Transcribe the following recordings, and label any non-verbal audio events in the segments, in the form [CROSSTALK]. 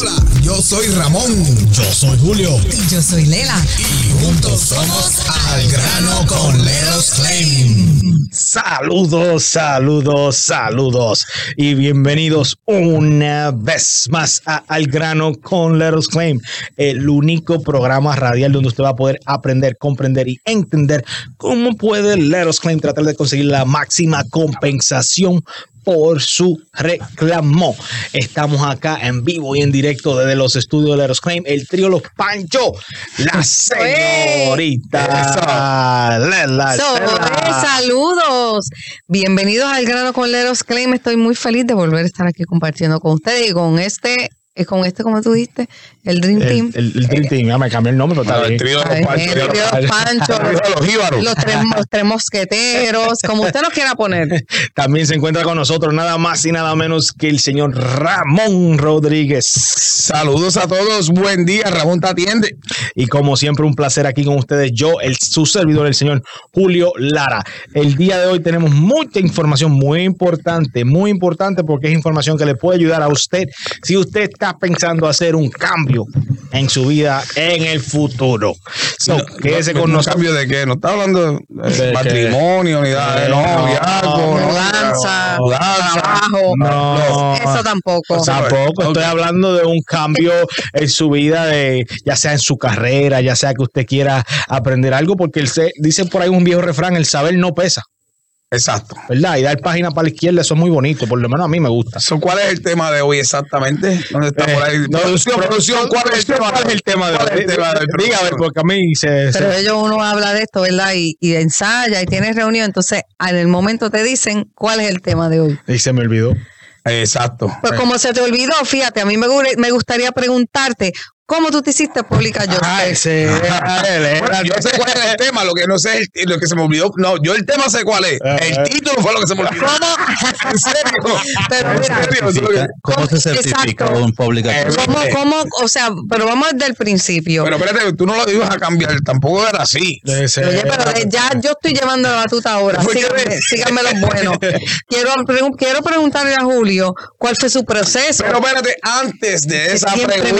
Hola, yo soy Ramón. Yo soy Julio. Y yo soy Lela. Y juntos somos Al Grano con Leros Claim. Saludos, saludos, saludos. Y bienvenidos una vez más a Al Grano con Leros Claim, el único programa radial donde usted va a poder aprender, comprender y entender cómo puede Leros Claim tratar de conseguir la máxima compensación por su reclamo. Estamos acá en vivo y en directo desde los estudios de Leros Claim, el trío Los Pancho, la señorita Lela saludos. Bienvenidos al grano con Leros Claim. Estoy muy feliz de volver a estar aquí compartiendo con ustedes y con este, con este, como tú dijiste, el Dream Team. El, el, el Dream Team, ya me cambié el nombre, pero está el trío de los el trío de los Pancho, El trío de los jíbaros. los tres, los tres mosqueteros, como usted nos quiera poner. [LAUGHS] También se encuentra con nosotros nada más y nada menos que el señor Ramón Rodríguez. Saludos a todos, buen día, Ramón te atiende. Y como siempre, un placer aquí con ustedes. Yo, el, su servidor, el señor Julio Lara. El día de hoy tenemos mucha información muy importante, muy importante porque es información que le puede ayudar a usted si usted está pensando hacer un cambio en su vida en el futuro. So, quédese No, con no nosotros. cambio de qué, no está hablando de, De matrimonio, ni nada de Eh, noviazgo, no, Mudanza, trabajo. No. Eso tampoco. Tampoco, estoy hablando de un cambio en su vida, de ya sea en su carrera, ya sea que usted quiera aprender algo, porque el se- dice por ahí un viejo refrán, el saber no pesa, Exacto. ¿verdad? Y dar página para la izquierda, eso es muy bonito, por lo menos a mí me gusta. So, ¿Cuál es el tema de hoy exactamente? ¿Dónde está Eh, por ahí? no, producción, producción, ¿cuál es el tema? ¿Cuál es el tema de ¿Cuál es hoy? el tema de hoy? Dígame, porque a mí se... Pero se- ellos uno habla de esto, ¿verdad? Y, y ensaya y tiene reunión. Entonces, en el momento te dicen cuál es el tema de hoy. y se me olvidó. Exacto. Pues como se te olvidó, fíjate, a mí me, me gustaría preguntarte, ¿cómo tú te hiciste pública, yo Ah, ese era [LAUGHS] él, era- Bueno, yo sé cuál es el tema, lo que no sé es lo que se me olvidó. No, yo el tema sé cuál es. Ah, El ah. título fue lo que se me olvidó. [LAUGHS] ¿En serio? Pero ¿En mira, ¿Cómo se certifica Exacto. un public Eh, account? ¿Cómo, cómo, o sea, pero vamos desde el principio. Pero espérate, tú no lo ibas a cambiar, tampoco era así. Oye, pero eh, ya yo estoy llevando la batuta ahora. Síganme, síganme los buenos. [LAUGHS] Quiero, pregun- quiero preguntarle a Julio cuál fue su proceso. Pero espérate, antes de esa siempre me está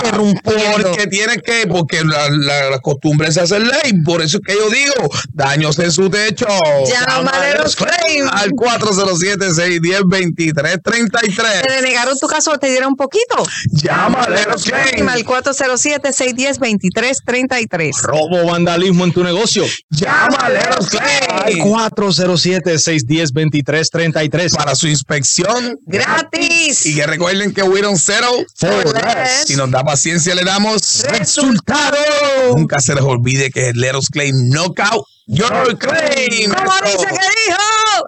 pregunta, porque tiene que, porque la, la, la costumbre es hacer ley, por eso es que yo digo, daños en su techo. Los claims. al 407-610-2333. ¿Te denegaron tu caso te dieron un poquito? Llámale a los claims. Al 407-610-2333. Robo, vandalismo en tu negocio. Llámale a los Al claims. 407-610-2333. Para su inspección. ¡Gratis! Y que recuerden que we don't settle For less. Si nos da paciencia, le damos Resultado. Nunca se les olvide que Us Claim Knockout Your Claim. ¿Cómo dice que dijo?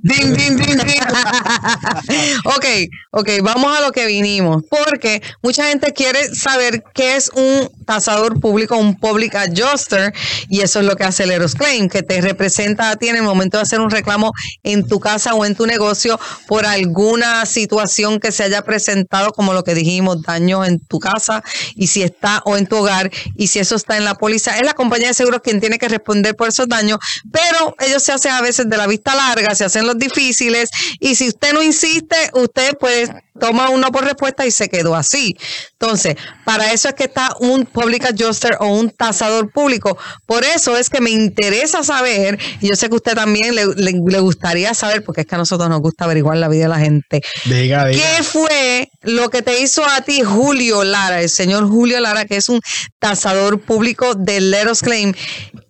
Ding, ding, ding, ding. [LAUGHS] ok, ok, vamos a lo que vinimos. Porque mucha gente quiere saber qué es un tasador público, un public adjuster, y eso es lo que hace el Eros Claim, que te representa a ti en el momento de hacer un reclamo en tu casa o en tu negocio por alguna situación que se haya presentado, como lo que dijimos, daños en tu casa, y si está o en tu hogar, y si eso está en la póliza, es la compañía de seguros quien tiene que responder por esos daños, pero ellos se hacen a veces de la vista larga, se hacen los difíciles, y si usted no insiste, usted pues toma uno por respuesta y se quedó así. Entonces, para eso es que está un public adjuster o un tasador público. Por eso es que me interesa saber, y yo sé que usted también le, le- le gustaría saber, porque es que a nosotros nos gusta averiguar la vida de la gente. Diga, diga. ¿Qué fue lo que te hizo a ti Julio Lara, el señor Julio Lara, que es un tasador público de Let Us Claim?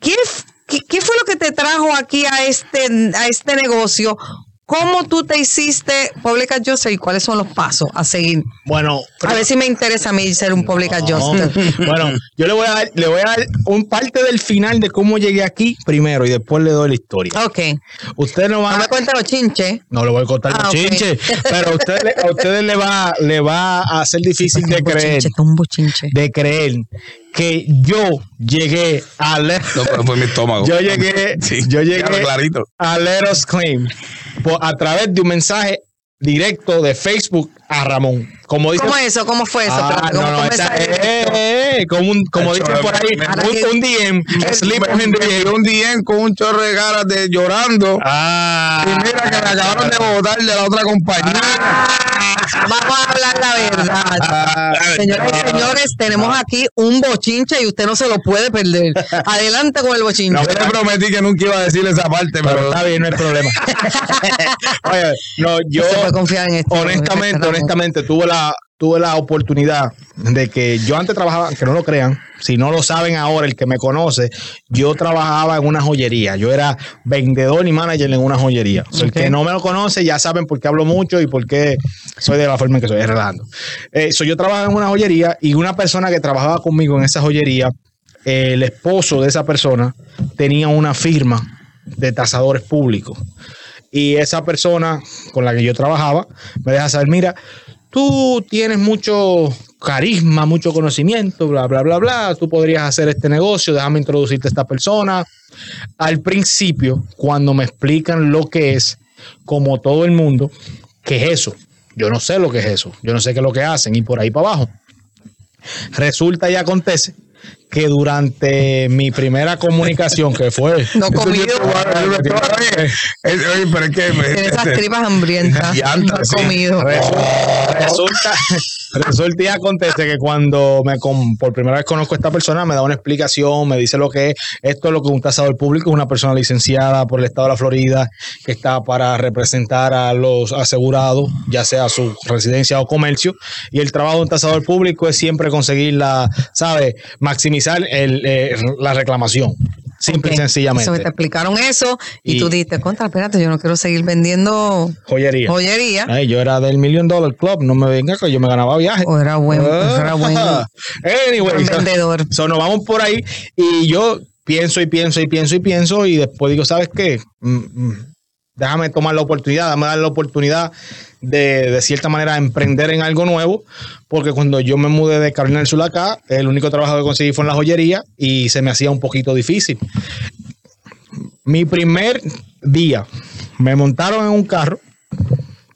¿Qué, f- qué, fue lo que te trajo aquí a este, a este negocio? ¿Cómo tú te hiciste public adjuster y cuáles son los pasos a seguir? Bueno, A ver si me interesa a mí ser un public adjuster. [LAUGHS] bueno, yo le voy a dar, le voy a dar un parte del final de cómo llegué aquí primero y después le doy la historia. Ok. Usted no No va me cuentes los chinches. no le voy a contar Ah, los ok. chinches, pero a ustedes, a ustedes le va, le va a ser difícil de Un creer, bochinche. de creer que yo llegué a Le- No, pero fue mi estómago. yo llegué, [LAUGHS] Sí, yo llegué clarito. a Let Us Claim a través de un mensaje directo de Facebook a Ramón. Como dice ¿Cómo eso? ¿Cómo fue eso? Ah, Espérate, ¿cómo no, no, fue esa- esa- eh, eh, como, un- como dicen por ahí, me- Ahora un, un DM, slip Me, un DM con un chorro de ganas de llorando. Ah, Y mira que me acabaron de votar de la otra compañía. Vamos a hablar la verdad. Señoras y señores, tenemos aquí un bochinche y usted no se lo puede perder. Adelante con el bochinche. Yo le prometí que nunca iba a decir esa parte, Pero pero está bien, no hay problema. [LAUGHS] Oye, no, yo se puede confiar en esto. honestamente, honestamente, tuve la, tuve la oportunidad de que yo antes trabajaba, que no lo crean, si no lo saben ahora, el que me conoce, yo trabajaba en una joyería. Yo era vendedor y manager en una joyería. O sea, Ok. El que no me lo conoce ya saben por qué hablo mucho y por qué soy de la forma en que soy, es relajando. Eh, so, yo trabajaba en una joyería y una persona que trabajaba conmigo en esa joyería, el esposo de esa persona tenía una firma de tasadores públicos. Y esa persona con la que yo trabajaba me deja saber, mira, tú tienes mucho carisma, mucho conocimiento, bla, bla, bla, bla, tú podrías hacer este negocio, déjame introducirte a esta persona. Al principio, cuando me explican lo que es, como todo el mundo, ¿qué es eso? Yo no sé lo que es eso, yo no sé qué es lo que hacen y por ahí para abajo. Resulta y acontece que durante mi primera comunicación, que fue [LAUGHS] No comido. Oye, pero es que. Tiene esas tripas hambrientas. No comido. Resulta, resulta, y acontece que cuando me con- por primera vez conozco a esta persona, me da una explicación, me dice lo que es. Esto es lo que un tasador público es una persona licenciada por el estado de la Florida que está para representar a los asegurados, ya sea su residencia o comercio. Y el trabajo de un tasador público es siempre conseguir la, ¿sabe? Maximizar el, eh, la reclamación. Simple y sencillamente. Eso, te explicaron eso y, Y- tú dijiste, contra, espérate, yo no quiero seguir vendiendo Joyería. joyería. Ay, yo era del Million Dollar Club, no me venga que yo me ganaba viajes. O era buen, era buen, [LAUGHS] Anyway, so- vendedor. so, nos vamos por ahí y yo pienso y pienso y pienso y pienso y después digo, ¿sabes qué? Mm, mm, déjame tomar la oportunidad, déjame dar la oportunidad de, de cierta manera, emprender en algo nuevo, porque cuando yo me mudé de Carolina del Sur acá, el único trabajo que conseguí fue en la joyería y se me hacía un poquito difícil. Mi primer día, me montaron en un carro,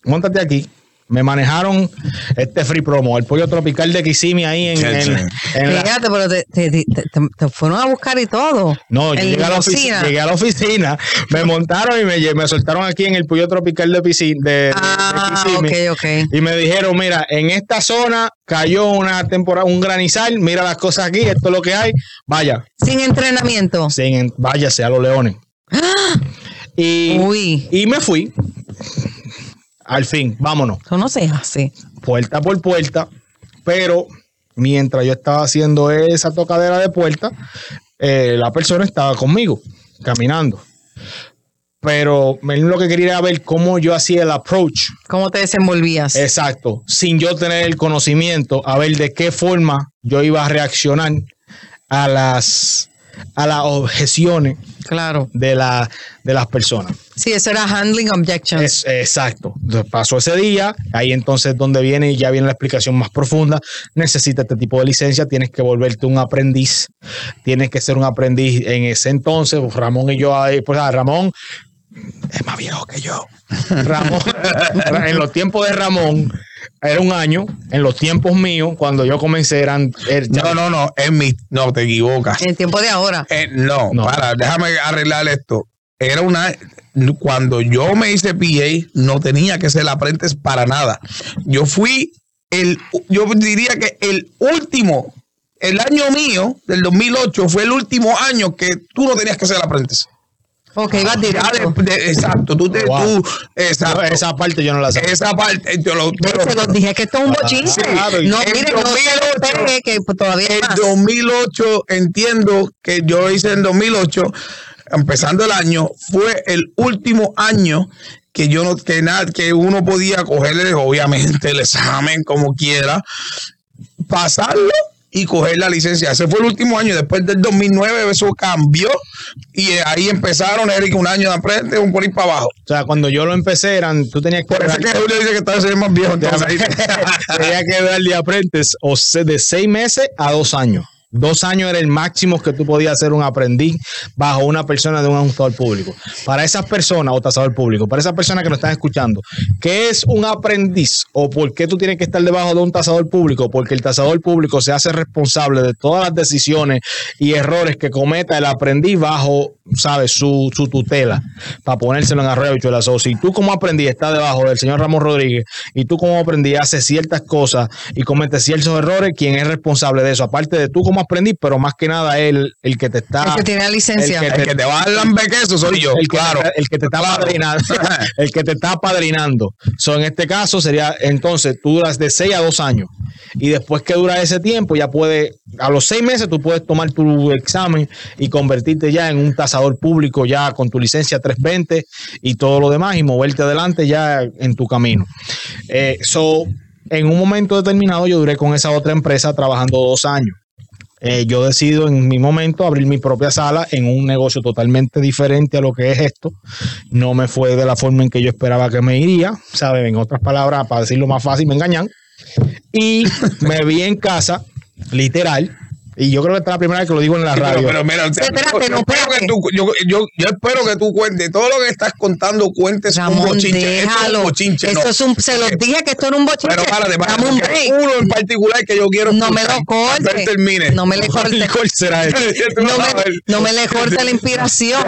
montate aquí. Me manejaron este free promo, el pollo tropical de Kissimmee ahí en, en- en la, Fíjate, pero te, te- te- te- te fueron a buscar y todo. no, yo llegué a, la oficina, llegué a la oficina, me montaron y me, soltaron aquí en el pollo tropical de, Pisi- de, de- de Ah, Kissimmee. ok, ok. Y me dijeron, mira, en esta zona cayó una temporada, un granizal, mira las cosas aquí, esto es lo que hay, vaya, Sin entrenamiento. sin, váyase a los leones. Y, Uy, y me fui. Al fin, vámonos, eso no se hace. puerta por puerta, pero mientras yo estaba haciendo esa tocadera de puerta, eh, la persona estaba conmigo, caminando. Pero él lo que quería era ver cómo yo hacía el approach ¿Cómo te desenvolvías? Exacto, sin yo tener el conocimiento, a ver de qué forma yo iba a reaccionar a las, a las objeciones Claro. de, la, de las personas. Sí, eso era handling objections. Es, exacto. Entonces, pasó ese día, ahí entonces donde viene y ya viene la explicación más profunda. Necesitas este tipo de licencia, tienes que volverte un aprendiz, tienes que ser un aprendiz en ese entonces. pues, Ramón y yo, ahí, pues ah, Ramón es más viejo que yo. Ramón, [LAUGHS] en los tiempos de Ramón era un año, en los tiempos míos, cuando yo comencé eran... er- No, no, no, es mi. No, te equivocas. En el tiempo de ahora. Eh, no, No. para, déjame arreglar esto. Era una. Cuando yo me hice PA, no tenía que ser aprendiz para nada. Yo fui el. Yo diría que el último. El año mío, del 2008, fue el último año que tú no tenías que ser aprendiz. Ok, Ya directo. de- de- exacto, tú te. Wow. Tú, exacto. esa parte yo no la sabía. Esa parte. Yo lo, pero- Se los dije que esto es un bochinche. claro, y no, en mire, no se 2008, lo pegue, que pues, todavía más. 2008, entiendo que yo hice en 2008, empezando el año, fue el último año que yo no, que nada, que uno podía cogerle, obviamente, el examen como quiera, pasarlo y coger la licencia. Ese fue el último año. Después del 2009 eso cambió y ahí empezaron, Eric, un año de aprende, un por para abajo. O sea, cuando yo lo empecé eran, tú tenías que... Por eso es que Julio dice que está más viejo. Entonces, [LAUGHS] Tenía que dar de aprendiz o de seis meses a dos años. Dos años era el máximo que tú podías ser un aprendiz bajo una persona de un ajustador público. Para esas personas, o tasador público, para esas personas que nos están escuchando, ¿qué es un aprendiz o por qué tú tienes que estar debajo de un tasador público? Porque el tasador público se hace responsable de todas las decisiones y errores que cometa el aprendiz bajo ¿sabes? Su, tutela para ponérselo en arroyo bichuela. So, si tú como aprendí estás debajo del señor Ramón Rodríguez y tú como aprendí haces ciertas cosas y cometes ciertos errores, ¿quién es responsable de eso? Aparte de tú como aprendí, pero más que nada él, el que te está... El que tiene la licencia. el El que te va a dar lambequeso soy yo, el que, claro. te, el que te está Claro. padrinando. [LAUGHS] el que te está padrinando. So, en este caso sería, entonces, tú duras de 6 a 2 años. Y después que dura ese tiempo, ya puede, a los 6 meses tú puedes tomar tu examen y convertirte ya en un tasador público, ya con tu licencia 320 y todo lo demás, y moverte adelante ya en tu camino. Eh, so, en un momento determinado, yo duré con esa otra empresa trabajando dos años. Eh, yo decido en mi momento abrir mi propia sala en un negocio totalmente diferente a lo que es esto. No me fue de la forma en que yo esperaba que me iría, ¿sabes? En otras palabras, para decirlo más fácil, me engañan. Y me vi en casa, literal. Y yo creo que esta es la primera vez que lo digo en la Sí, radio. pero, pero mira, o sea, Espérate, yo, yo no, espero espérate. que tú, yo, yo, yo espero que tú cuentes todo lo que estás contando, cuentes un bochinche. Esto es un déjalo. bochinche, Esto no. es un, se los dije que esto era un bochinche. Pero párate, párate, un uno en particular que yo quiero No me lo escuchar. corte. Cuando él termine. No me le [LAUGHS] corte. ¿Cuál será este? No me, no me le [LAUGHS] corte la inspiración.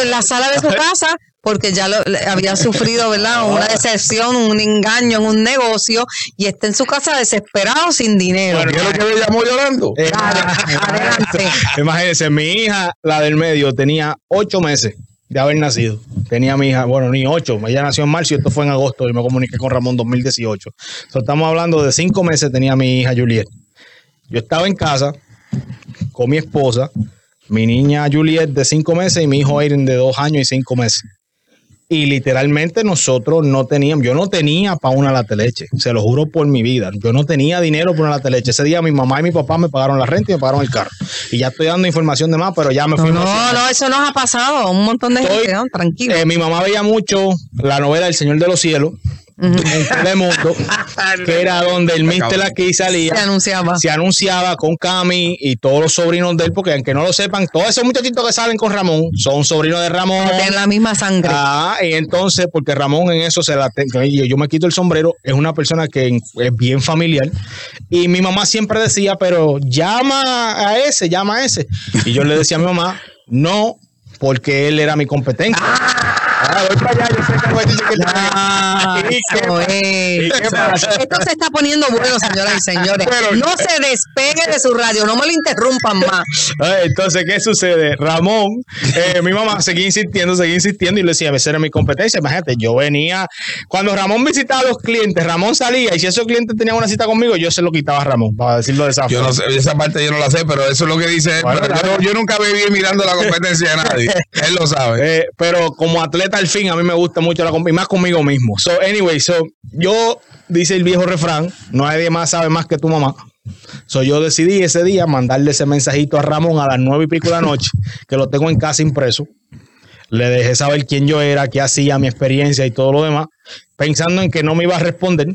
En la sala de su [LAUGHS] casa porque ya lo, había sufrido, ¿verdad? [LAUGHS] Una decepción, un engaño en un negocio y está en su casa desesperado sin dinero. ¿Qué es lo que me llamó llorando? Eh, [LAUGHS] adelante. Imagínense, mi hija, la del medio, tenía ocho meses de haber nacido. Tenía mi hija, bueno, ni ocho. Ella nació en marzo y esto fue en agosto y me comuniqué con Ramón 2018. So, estamos hablando de cinco meses tenía mi hija Juliet. Yo estaba en casa con mi esposa, mi niña Juliet de cinco meses y mi hijo Aiden de dos años y cinco meses. Y literalmente nosotros no teníamos, yo no tenía para una lata de leche, se lo juro por mi vida. Yo no tenía dinero por una lata de leche. Ese día mi mamá y mi papá me pagaron la renta y me pagaron el carro. Y ya estoy dando información de más, pero ya me fui. No, emocionado. no, eso nos ha pasado un montón de Estoy- gente, ¿no? Tranquilo. Eh, mi mamá veía mucho la novela El Señor de los Cielos en Telemundo, [LAUGHS] que era donde el Mister aquí salía. Se anunciaba. Se anunciaba con Cami y todos los sobrinos de él, porque aunque no lo sepan, todos esos muchachitos que salen con Ramón son sobrinos de Ramón. que tienen la misma sangre. Ah, y entonces, porque Ramón en eso se la yo, yo me quito el sombrero, es una persona que es bien familiar. Y mi mamá siempre decía, pero llama a ese, llama a ese. Y yo le decía a mi mamá, no, porque él era mi competencia. [LAUGHS] Ah, voy para allá, yo sé que voy a decir que Ah, ¿Y qué eso es. ¿Y qué pasa? Esto se está poniendo bueno, señoras y señores. Pero- no se despegue de su radio, no me lo interrumpan más. Entonces, ¿qué sucede? Ramón, eh, mi mamá seguía insistiendo, seguía insistiendo y le decía, esa era mi competencia. Imagínate, yo venía, cuando Ramón visitaba a los clientes, Ramón salía y si esos clientes tenían una cita conmigo, yo se lo quitaba a Ramón, para decirlo de esa Yo forma. no sé, esa parte yo no la sé, pero eso es lo que dice él. Bueno, pero yo, yo nunca me vi mirando la competencia de nadie. [LAUGHS] Él lo sabe. Eh, pero como atleta al fin, a mí me gusta mucho la y más conmigo mismo. So, anyway, so, yo, dice el viejo refrán, nadie más sabe más que tu mamá. So, yo decidí ese día mandarle ese mensajito a Ramón a las nueve y pico de la noche, que lo tengo en casa impreso. Le dejé saber quién yo era, qué hacía, mi experiencia y todo lo demás, pensando en que no me iba a responder.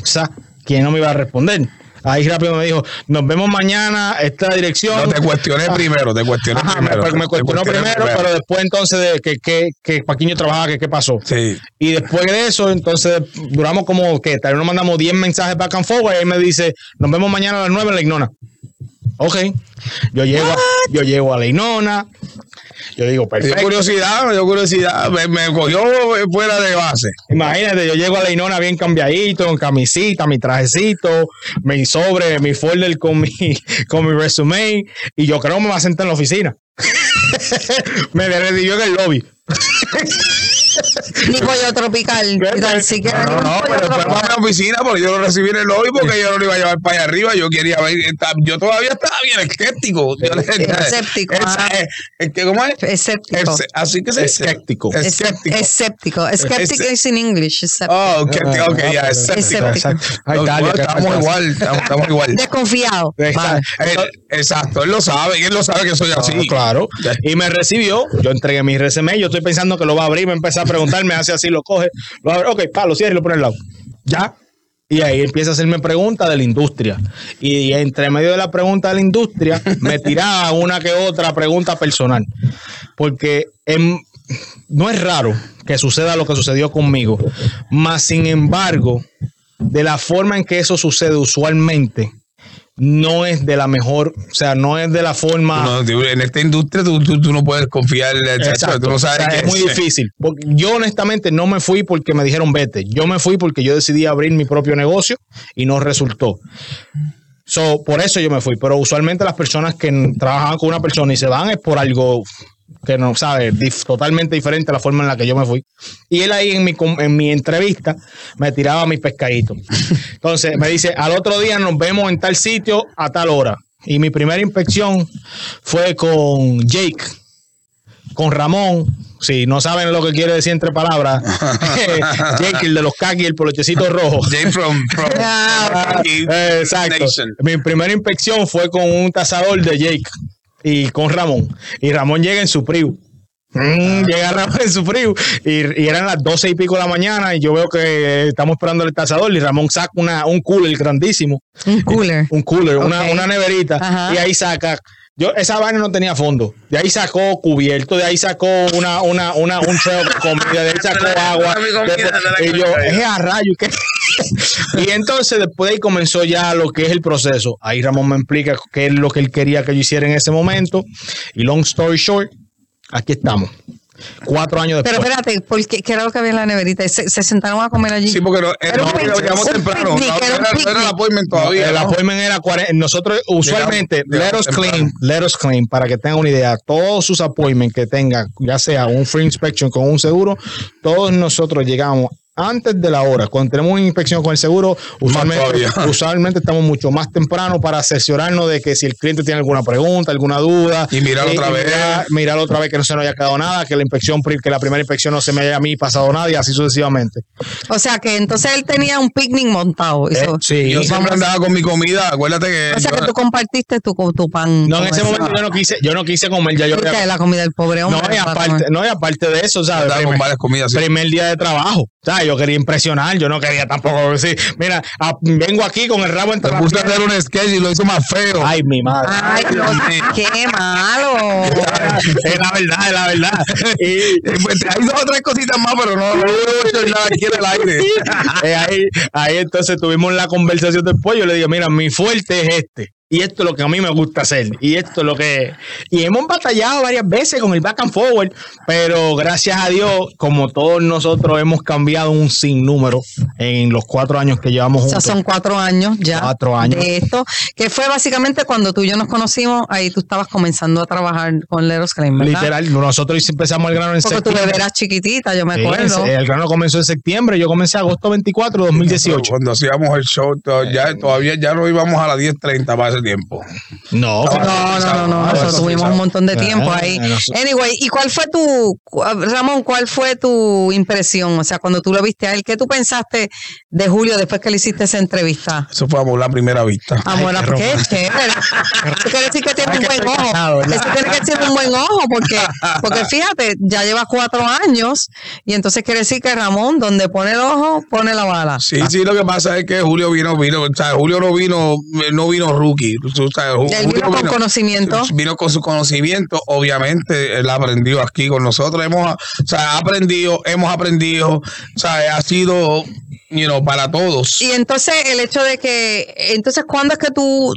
O sea, que no me iba a responder. Ahí rápido me dijo, nos vemos mañana, esta dirección. No te cuestioné primero, te cuestioné Ajá, primero. me, me cuestionó primero, pero después entonces de que, que, que yo trabajaba, que qué pasó. Sí. Y después de eso, entonces duramos como que tal vez nos mandamos 10 mensajes back and forward y él me dice, nos vemos mañana a las 9 en la Ignona. Ok. Yo llego, a, yo llego a la Ignona. Yo digo, perfecto. curiosidad, me dio curiosidad. Me, me cogió fuera de base. Imagínate, yo llego a la Inona bien cambiadito, con camisita, mi trajecito, mi sobre, mi folder con mi, [LAUGHS] con mi resumen, y yo creo que me va a sentar en la oficina. [LAUGHS] me recibió en el lobby. [LAUGHS] Ni pollo tropical. Así que No, no, no, pero después vamos a la oficina porque yo lo recibí en el lobby porque yo no lo iba a llevar para allá arriba. Yo quería ver, yo todavía estaba bien escéptico. Yo le- Escéptico, Es- ah. es- es que, ¿Cómo es? Escéptico. Es- así que dice. Escéptico. Escéptico. Escéptico. Escéptico Es- es en English. escéptico. Oh, ok, ok, ya, escéptico. Escéptico. Ay, No, Talia, bueno, ¿qué estamos igual, estamos, igual. Desconfiado. Exacto. Él- exacto, él lo sabe, y él lo sabe que soy así. Ah, claro. Y me recibió, yo entregué mi resumen, yo estoy pensando que lo va a abrir, me empieza a me hace así, lo coge, lo abre, ok, pa, lo cierra y lo pone al lado. Ya. Y ahí empieza a hacerme preguntas de la industria. Y entre medio de la pregunta de la industria, me tiraba una que otra pregunta personal. Porque no es raro que suceda lo que sucedió conmigo. Más sin embargo, de la forma en que eso sucede usualmente, no es de la mejor, o sea, no es de la forma... No, en esta industria tú, tú- tú no puedes confiar, chacho, Exacto. tú no sabes O sea, qué es muy difícil. Porque yo honestamente no me fui porque me dijeron vete. Yo me fui porque yo decidí abrir mi propio negocio y no resultó. So, por eso yo me fui. Pero usualmente las personas que trabajan con una persona y se van es por algo que no sabe, dif- totalmente diferente a la forma en la que yo me fui. Y él ahí en mi, en mi entrevista me tiraba mis pescaditos. [LAUGHS] Entonces me dice, al otro día nos vemos en tal sitio a tal hora. Y mi primera inspección fue con Jake, con Ramón. Si no saben lo que quiere decir entre palabras, [LAUGHS] [LAUGHS] Jake, el de los kaki, el polochecito rojo. Jay from, from Exacto. Nation. Mi primera inspección fue con un tasador de Jake y con Ramón. Y Ramón llega en su Priu. Mm, llega Ramón en su Priu y, y eran las doce y pico de la mañana y yo veo que estamos esperando el tasador y Ramón saca una, un cooler grandísimo, un cooler. un cooler, una, una neverita Ajá. y ahí saca yo, esa vaina no tenía fondo. De ahí sacó cubierto, de ahí sacó una, una, una, un trail de comida, de ahí sacó [LAUGHS] agua. De- y yo, es a rayo. ¿qué? [LAUGHS] y entonces después de ahí comenzó ya lo que es el proceso. Ahí Ramón me explica qué es lo que él quería que yo hiciera en ese momento. Y long story short, aquí estamos. Cuatro años Pero después. espérate, ¿por qué, ¿qué era lo que había en la neverita? ¿Se, se sentaron a comer allí? Sí, porque no, Era un no, llegamos temprano. picnic, era el appointment todavía. el ¿no? appointment era 40. Nosotros usualmente, Llegamos- let us llegamos claim, let us claim, para que tengan una idea, todos sus appointments que tengan, ya sea un free inspection con un seguro, todos nosotros llegamos antes de la hora. Cuando tenemos una inspección con el seguro, [LAUGHS] usualmente, estamos mucho más temprano para asesorarnos de que si el cliente tiene alguna pregunta, alguna duda. Y mirar otra vez. Mirar, mirar otra vez que no se nos haya quedado nada, que la inspección, que la primera inspección no se me haya a mí pasado nada y así sucesivamente. O sea que entonces él tenía un picnic montado. Eso. Eh, sí. Yo siempre andaba con mi comida. Acuérdate que. O sea que tú compartiste tu, tu pan. No, en ese momento yo no quise, yo no quise comer, ya yo había- la comida del pobre hombre. No, y aparte, no, y aparte de eso, ¿sabes? andaba con Primer, varias comidas. sí. primer día de trabajo. ¿Sabes? Yo quería impresionar, yo no quería tampoco decir, mira, vengo aquí con el rabo entre Me las puse a piernas. hacer un sketch y lo hizo más feo. Ay, mi madre. Ay, Dios, [LAUGHS] qué malo. es la verdad, es la verdad. [LAUGHS] Y, Eh, pues, Hay dos o tres cositas más, pero no, no echar nada aquí en el aire. [LAUGHS] eh, ahí, ahí entonces tuvimos la conversación después. Yo le digo, mira, mi fuerte es este. Y esto es lo que a mí me gusta hacer. Y esto es lo que. Y hemos batallado varias veces con el back and forward. Pero gracias a Dios, como todos nosotros hemos cambiado un sinnúmero en los cuatro años que llevamos O sea, juntos. son cuatro años ya Cuatro años. de esto, que fue básicamente cuando tú y yo nos conocimos, ahí tú estabas comenzando a trabajar con Leros Claim, ¿verdad? Literal, nosotros empezamos el grano en Porque tu septiembre. bebé era chiquitita, yo me Sí, acuerdo. el grano comenzó en septiembre. Yo comencé agosto 24 de 2018. Cuando hacíamos el show, ya, todavía ya no íbamos a las 10.30 para tiempo. No, No, no, no, no, Ah, nosotros tuvimos un montón de ah, tiempo ahí. nosotros- Anyway, ¿y cuál fue tu, Ramón, cuál fue tu impresión? O sea, cuando tú lo viste a él, ¿qué tú pensaste de Julio después que le hiciste esa entrevista? Eso fue amor a primera vista. Amor, qué qué chévere. Eso quiere decir que tiene un buen ojo. Eso tiene que ser un buen ojo, porque, porque fíjate, ya lleva cuatro años y entonces quiere decir que Ramón, donde pone el ojo, pone la bala. Sí, sí, lo que pasa es que Julio vino, vino, o sea, Julio no vino, no vino rookie. O sea, Ju- Él vino con conocimiento. Vino con su conocimiento, obviamente, él aprendió aquí con nosotros. Hemos, o sea, ha aprendido, hemos aprendido, o sea, ha sido, you know, para todos. Y entonces el hecho de que, entonces, ¿cuándo es que tú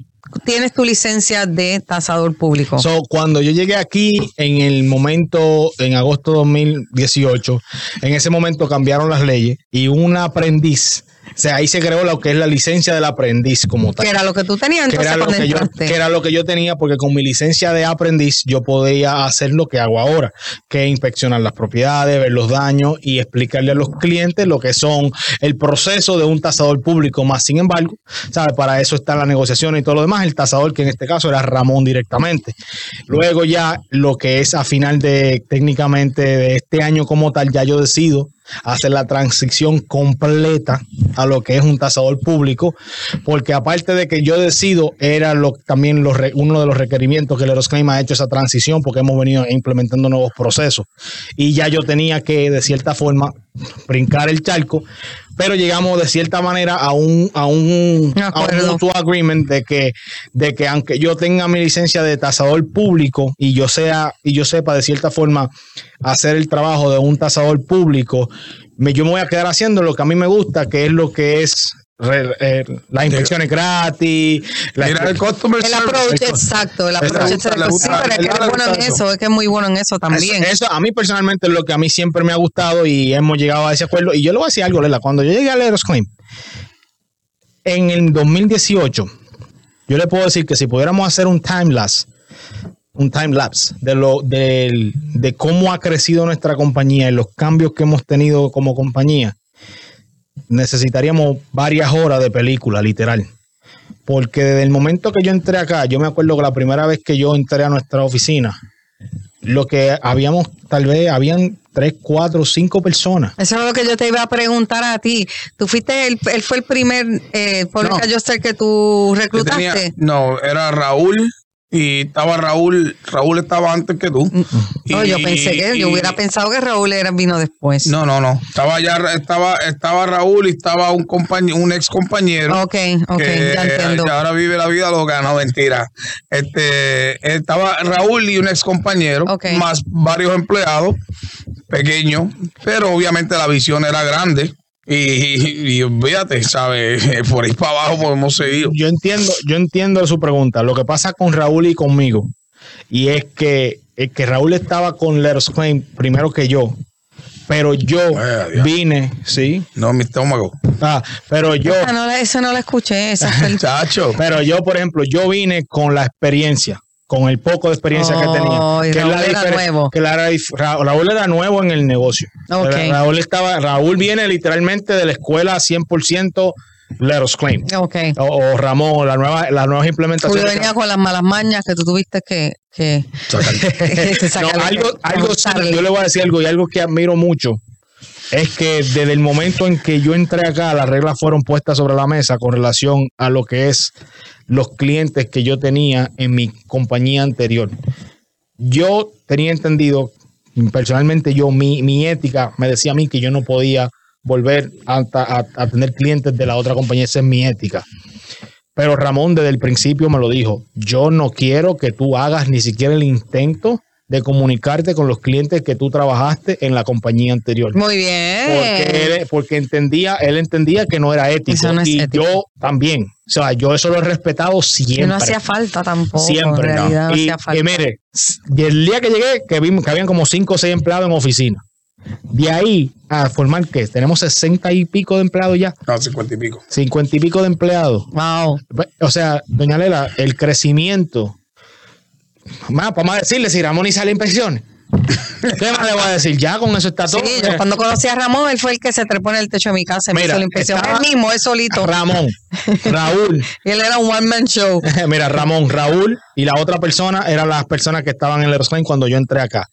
tienes tu licencia de tasador público? So, cuando yo llegué aquí en el momento, en agosto de 2018, en ese momento cambiaron las leyes y un aprendiz, sea, ahí se creó lo que es la licencia del aprendiz como tal. que era lo que tú tenías que entonces era, lo que, yo, que era lo que yo tenía, porque con mi licencia de aprendiz yo podía hacer lo que hago ahora, que es inspeccionar las propiedades, ver los daños y explicarle a los clientes lo que son el proceso de un tasador público. Más sin embargo, ¿sabe? para eso está la negociación y todo lo demás. El tasador, que en este caso era Ramón directamente. Luego ya lo que es a final de técnicamente de este año como tal, ya yo decido hacer la transición completa a lo que es un tasador público, porque aparte de que yo decido, era lo, también uno de los requerimientos que el Claim ha hecho esa transición, porque hemos venido implementando nuevos procesos. Y ya yo tenía que, de cierta forma, brincar el charco, pero llegamos de cierta manera a un, a un, a un mutual agreement de que, de que aunque yo tenga mi licencia de tasador público y yo sea, y yo sepa de cierta forma hacer el trabajo de un tasador público, me, yo me voy a quedar haciendo lo que a mí me gusta, que es lo que es re- eh, las inspecciones gratis. la- Mira, el customer El service. approach, el- exacto, el approach. Es que le es bueno en eso. es que es muy bueno en eso también. Eso, eso a mí personalmente es lo que a mí siempre me ha gustado y hemos llegado a ese acuerdo. Y yo le voy a decir algo, Lela. Cuando yo llegué a Leros Claim, en el 2018, yo le puedo decir que si pudiéramos hacer un time lapse, un time lapse de lo del- de cómo ha crecido nuestra compañía y los cambios que hemos tenido como compañía, necesitaríamos varias horas de película, literal. Porque desde el momento que yo entré acá, yo me acuerdo que la primera vez que yo entré a nuestra oficina, lo que habíamos, tal vez habían tres, cuatro, cinco personas. Eso es lo que yo te iba a preguntar a ti. Tú fuiste, el, él fue el primer eh, No. adjuster que tú Yo reclutaste. tenía- no, era Raúl y estaba Raúl. Raúl estaba antes que tú. No, yo pensé que, yo y- hubiera pensado que Raúl era, vino después. No, no, no. Estaba ya, estaba, estaba Raúl y estaba un compañero, un ex compañero. Ok, ok, que ya entiendo. que ahora vive la vida loca, no mentira. Este estaba Raúl y un ex compañero, más varios empleados pequeños, pero obviamente la visión era grande. Y, y, y olvídate, ¿sabes? [LAUGHS] Por ahí para abajo podemos seguir. Yo entiendo, yo entiendo su pregunta. Lo que pasa con Raúl y conmigo, y es que, es que Raúl estaba con Letters Claim primero que yo. Pero yo vine, sí. No, mi estómago. Ah, pero yo, Esa no eso no la escuché. Esa [LAUGHS] Chacho. pero yo, por ejemplo, yo vine con la experiencia, con el poco de experiencia que tenía. Que Raúl la era nuevo. que la Ra- Raúl era nuevo en el negocio. Ra- Raúl estaba, Raúl viene literalmente de la escuela 100% Let Us Claim. ok. O, o Ramón, la nueva, las nuevas implementaciones. venía con las malas mañas que tú tuviste que, que, [LAUGHS] que No, sacarle- algo, algo yo le voy a decir algo y algo que admiro mucho es que desde el momento en que yo entré acá, las reglas fueron puestas sobre la mesa con relación a lo que es los clientes que yo tenía en mi compañía anterior. Yo tenía entendido, personalmente yo, mi, mi ética me decía a mí que yo no podía volver a, a- a tener clientes de la otra compañía, esa es mi ética. Pero Ramón desde el principio me lo dijo, yo no quiero que tú hagas ni siquiera el intento de comunicarte con los clientes que tú trabajaste en la compañía anterior. Muy bien. Porque, él, porque entendía, él entendía que no era ético. Eso no es y ético. yo también. O sea, yo eso lo he respetado siempre. Que no hacía falta tampoco. Siempre. En realidad no y, hacía falta. y mire, y el día que llegué, que vimos que habían como 5 o 6 empleados en oficina. De ahí a formar que tenemos 60 y pico de empleados ya, No, cincuenta y pico. 50 y pico de empleados. Wow. O sea, doña Lela, el crecimiento. Más, para más decirle, si Ramón hizo la inspección. ¿Qué más le voy a decir? Ya con eso está Sí, todo. yo cuando conocí a Ramón, él fue el que se trepó en el techo de mi casa y me Mira, hizo la estaba- Él mismo, él solito. Ramón, Raúl, [LAUGHS] Y él era un one man show. [LAUGHS] Mira, Ramón, Raúl y la otra persona eran las personas que estaban en el Aeroscline cuando yo entré acá.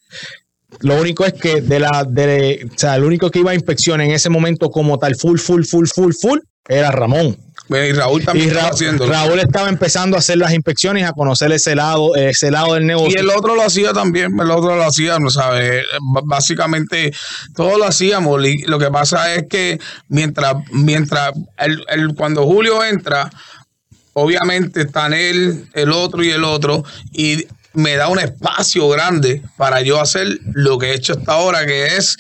Lo único es que de la, de, o sea, el único que iba a inspección en ese momento como tal, full, full, full, full, full, era Ramón. Y Raúl también Y estaba haciendo. Raúl estaba empezando a hacer las inspecciones, a conocer ese lado, ese lado del negocio. Y el otro lo hacía también, el otro lo hacía, ¿no sabes? B- Básicamente todos lo hacíamos. Lo que pasa es que mientras, mientras el, el- cuando Julio entra, obviamente están él, el otro y el otro, y me da un espacio grande para yo hacer lo que he hecho hasta ahora, que es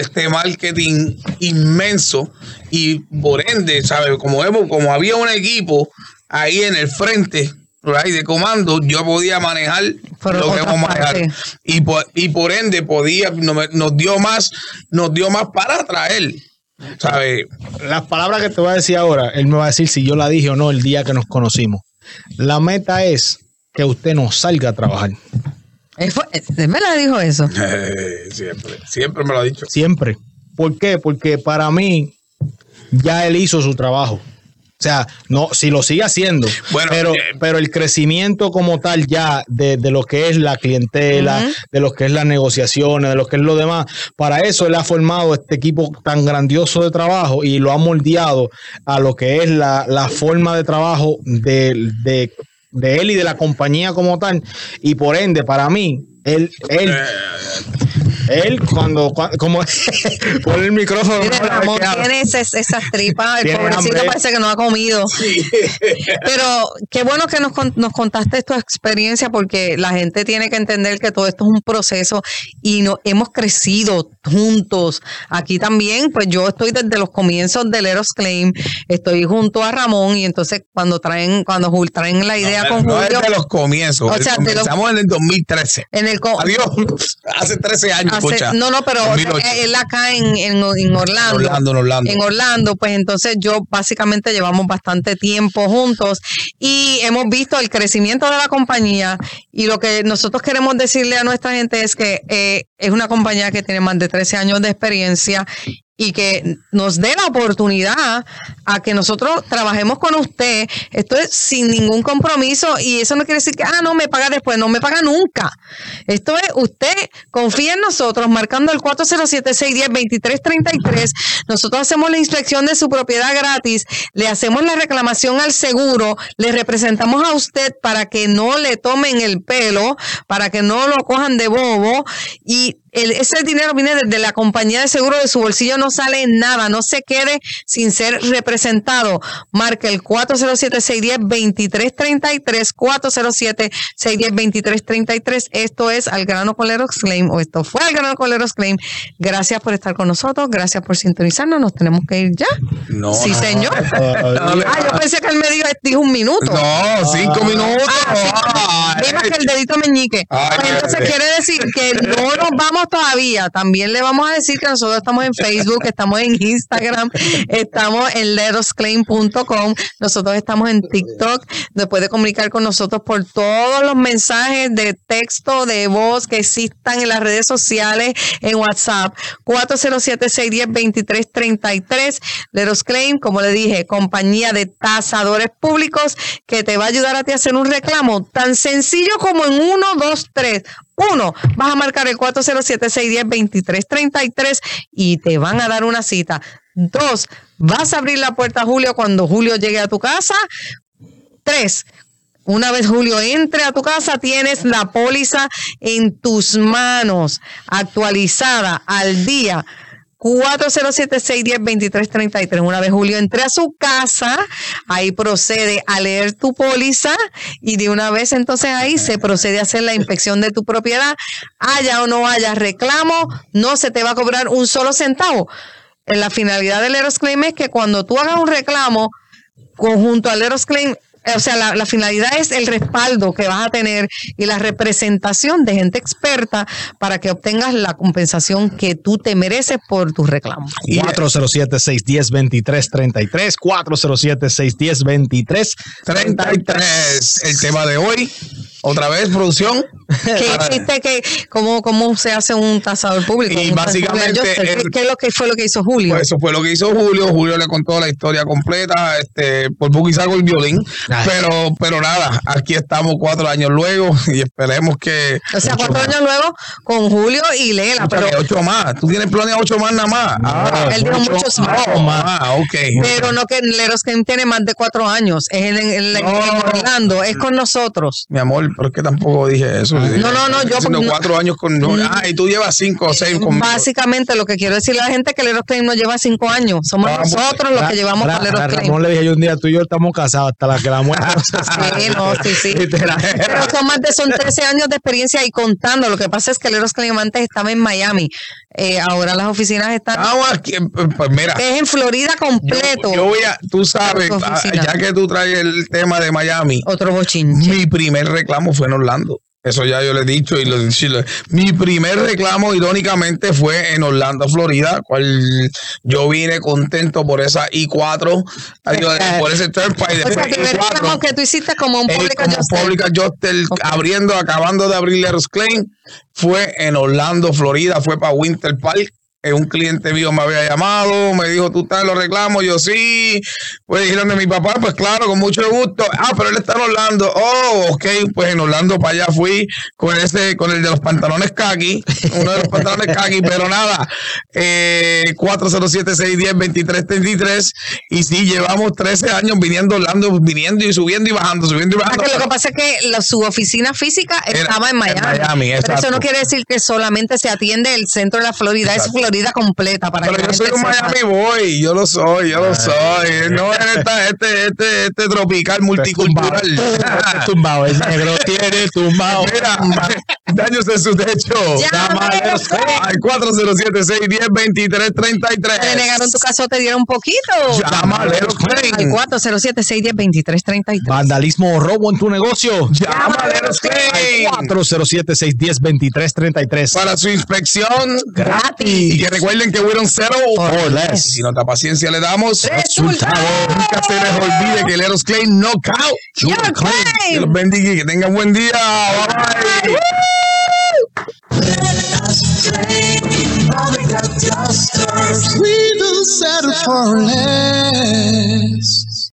este marketing inmenso y por ende, ¿sabes? Como, hemos, como había un equipo ahí en el frente right, de comando, yo podía manejar Por lo que vamos a manejar. Y por, y por ende podía, nos dio más, nos dio más para atraer. ¿Sabes? Las palabras que te voy a decir ahora, él me va a decir si yo la dije o no el día que nos conocimos. La meta es que usted no salga a trabajar. Él, fue- él me la dijo eso. Eh, [LAUGHS] siempre, siempre me lo ha dicho. Siempre. ¿Por qué? Porque para mí ya él hizo su trabajo. O sea, no, si lo sigue haciendo, Bueno, pero, eh, pero el crecimiento como tal ya de, de lo que es la clientela, de lo que es las negociaciones, de lo que es lo demás, para eso él ha formado este equipo tan grandioso de trabajo y lo ha moldeado a lo que es la, la forma de trabajo de, de, de él y de la compañía como tal. Y por ende, para mí, él, él Él, cuando, cuando como [LAUGHS] pone el micrófono. No, Ramón habla. tiene esas, esas tripas, el pobrecito hambre. parece que no ha comido. Pero qué bueno que nos, con- nos contaste tu experiencia porque la gente tiene que entender que todo esto es un proceso y no, hemos crecido juntos. Aquí también, pues yo estoy desde los comienzos del Eros Claim, estoy junto a Ramón y entonces cuando traen, cuando Jul- traen la idea con no Julio, de los comienzos. O sea, de los- Comenzamos en el 2013. en el Adiós. [LAUGHS] Hace 13 años, Hace- no, no, pero o sea, 2008. él acá en, en, en Orlando. En Orlando, en Orlando. En Orlando, pues entonces yo básicamente llevamos bastante tiempo juntos y hemos visto el crecimiento de la compañía y lo que nosotros queremos decirle a nuestra gente es que eh, es una compañía que tiene más de 13 años de experiencia y que nos dé la oportunidad a que nosotros trabajemos con usted. Esto es sin ningún compromiso y eso no quiere decir que, ah, no, me paga después, no me paga nunca. Esto es, usted confía en nosotros marcando el 407-610-2333. Nosotros hacemos la inspección de su propiedad gratis, le hacemos la reclamación al seguro, le representamos a usted para que no le tomen el pelo, para que no lo cojan de bobo y el- ese dinero viene desde la compañía de seguro de su bolsillo, no sale nada, no se quede sin ser representado. Marque el 407-610-2333, 407-610-2333. Esto es Al Grano con Lerox Claim, o esto fue Al Grano con Lerox Claim. Gracias por estar con nosotros, gracias por sintonizarnos, nos tenemos que ir ya. No, sí, no. señor. Todavía. [LAUGHS] Ah, yo pensé que él me dijo, dijo un minuto. No, cinco minutos. Ah, que el dedito meñique. Ay, Pues entonces quiere decir que no nos vamos todavía. También le vamos a decir que nosotros estamos en Facebook, [LAUGHS] estamos en Instagram, estamos en letosclaim.com, nosotros estamos en TikTok. Nos puede comunicar con nosotros por todos los mensajes de texto, de voz que existan en las redes sociales, en WhatsApp. 407-610-2333. Leros Claim, como le dije, compañía de tasadores públicos que te va a ayudar a ti a hacer un reclamo tan sencillo como en 1, 2, 3. Uno, vas a marcar el 407-610-2333 y te van a dar una cita. Dos, vas a abrir la puerta a Julio cuando Julio llegue a tu casa. Tres, una vez Julio entre a tu casa, tienes la póliza en tus manos, actualizada al día. 407-610-2333. Una vez Julio entre a su casa, ahí procede a leer tu póliza y de una vez entonces ahí se procede a hacer la inspección de tu propiedad. Haya o no haya reclamo, no se te va a cobrar un solo centavo. En la finalidad del Eros Claim es que cuando tú hagas un reclamo, conjunto al Eros Claim, o sea, la, la finalidad es el respaldo que vas a tener y la representación de gente experta para que obtengas la compensación que tú te mereces por tus reclamos. 407-610-2333. 407-610-2333. 33. El tema de hoy. Otra vez, producción. [LAUGHS] ¿Qué existe que cómo, cómo se hace un tasador público? Y básicamente? ¿Qué, el- qué es lo que fue lo que hizo Julio? Pues eso fue lo que hizo Julio. Julio le contó la historia completa. Este, por poco y saco el violín. Ay. Pero, pero nada, aquí estamos cuatro años luego y esperemos que. o sea, cuatro más. años luego con Julio y Lela, Pero pero ocho más. Tú tienes planeado ocho más nada más. Ah, él dijo mucho muchos más. más. Ah, ok. Pero no que Leros tiene más de cuatro años. Es en, en- en- en No. Orlando, es con nosotros. Mi amor, pero es que tampoco dije eso. No, no, no, yo- no. cuatro años con. no, ah, y tú llevas cinco o seis conmigo. Básicamente lo que quiero decirle a la gente es que Leros Claim nos lleva cinco años. Somos Ah, nosotros los que llevamos con Ra- Claim. Ramón le dije yo un día, tú y yo estamos casados hasta la que la muerte. [LAUGHS] Sí, no, sí, sí. [LAUGHS] Pero son más de son 13 años de experiencia y contando. Lo que pasa es que Leros Claim antes estaba en Miami. Eh, ahora las oficinas están aquí, pues mira. es en Florida completo. Yo, yo voy a, tú sabes, ah, ya que tú traes el tema de Miami, Otro bochinche. mi primer reclamo fue en Orlando. Eso ya yo le he dicho y lo. Mi primer reclamo, irónicamente, fue en Orlando, Florida, cual yo vine contento por esa I4, adiós, por ese Turnpike O sea, primer reclamo I4. que tú hiciste como un eh, public adjuster. Public Adjuster, Ok. abriendo, acabando de abrir Leros Claim, fue en Orlando, Florida, fue para Winter Park. Un cliente mío me había llamado, me dijo, ¿tú estás en los reclamos? Yo sí. Pues dijeron de mi papá, pues claro, con mucho gusto. Ah, pero él está en Orlando. Oh, ok, pues en Orlando para allá fui con ese, con el de los pantalones kaki, uno de los pantalones kaki, [LAUGHS] pero nada, eh, 407-610-2333. Y sí, llevamos 13 años viniendo Orlando, viniendo y subiendo y bajando, subiendo y Ah, bajando. que lo que pasa es que la- su oficina física estaba en en Miami. Miami, pero eso exacto. no quiere decir que solamente se atiende el centro de la Florida, es Florida completa para Pero que yo soy un. Miami Boy, yo lo soy, yo lo soy. No es esta- este, este, este tropical multicultural. Este tumbado, el negro tiene tumbado. Mira, [LAUGHS] daños en su techo. Llama. Al 407-610-2333. Te negaron tu caso, te dieron un poquito. Claim. Al 407-610-2333. Vandalismo o robo en tu negocio. Llama a Leros Claim. 407-610-2333. Para su inspección Gratis. Que recuerden que fueron cero Or less. Si nota paciencia le damos Resultado. Nunca se les olvide que el Eros Claim knockout. Claim. Que los bendiga y que tengan buen día. Bye bye. We will settle for less.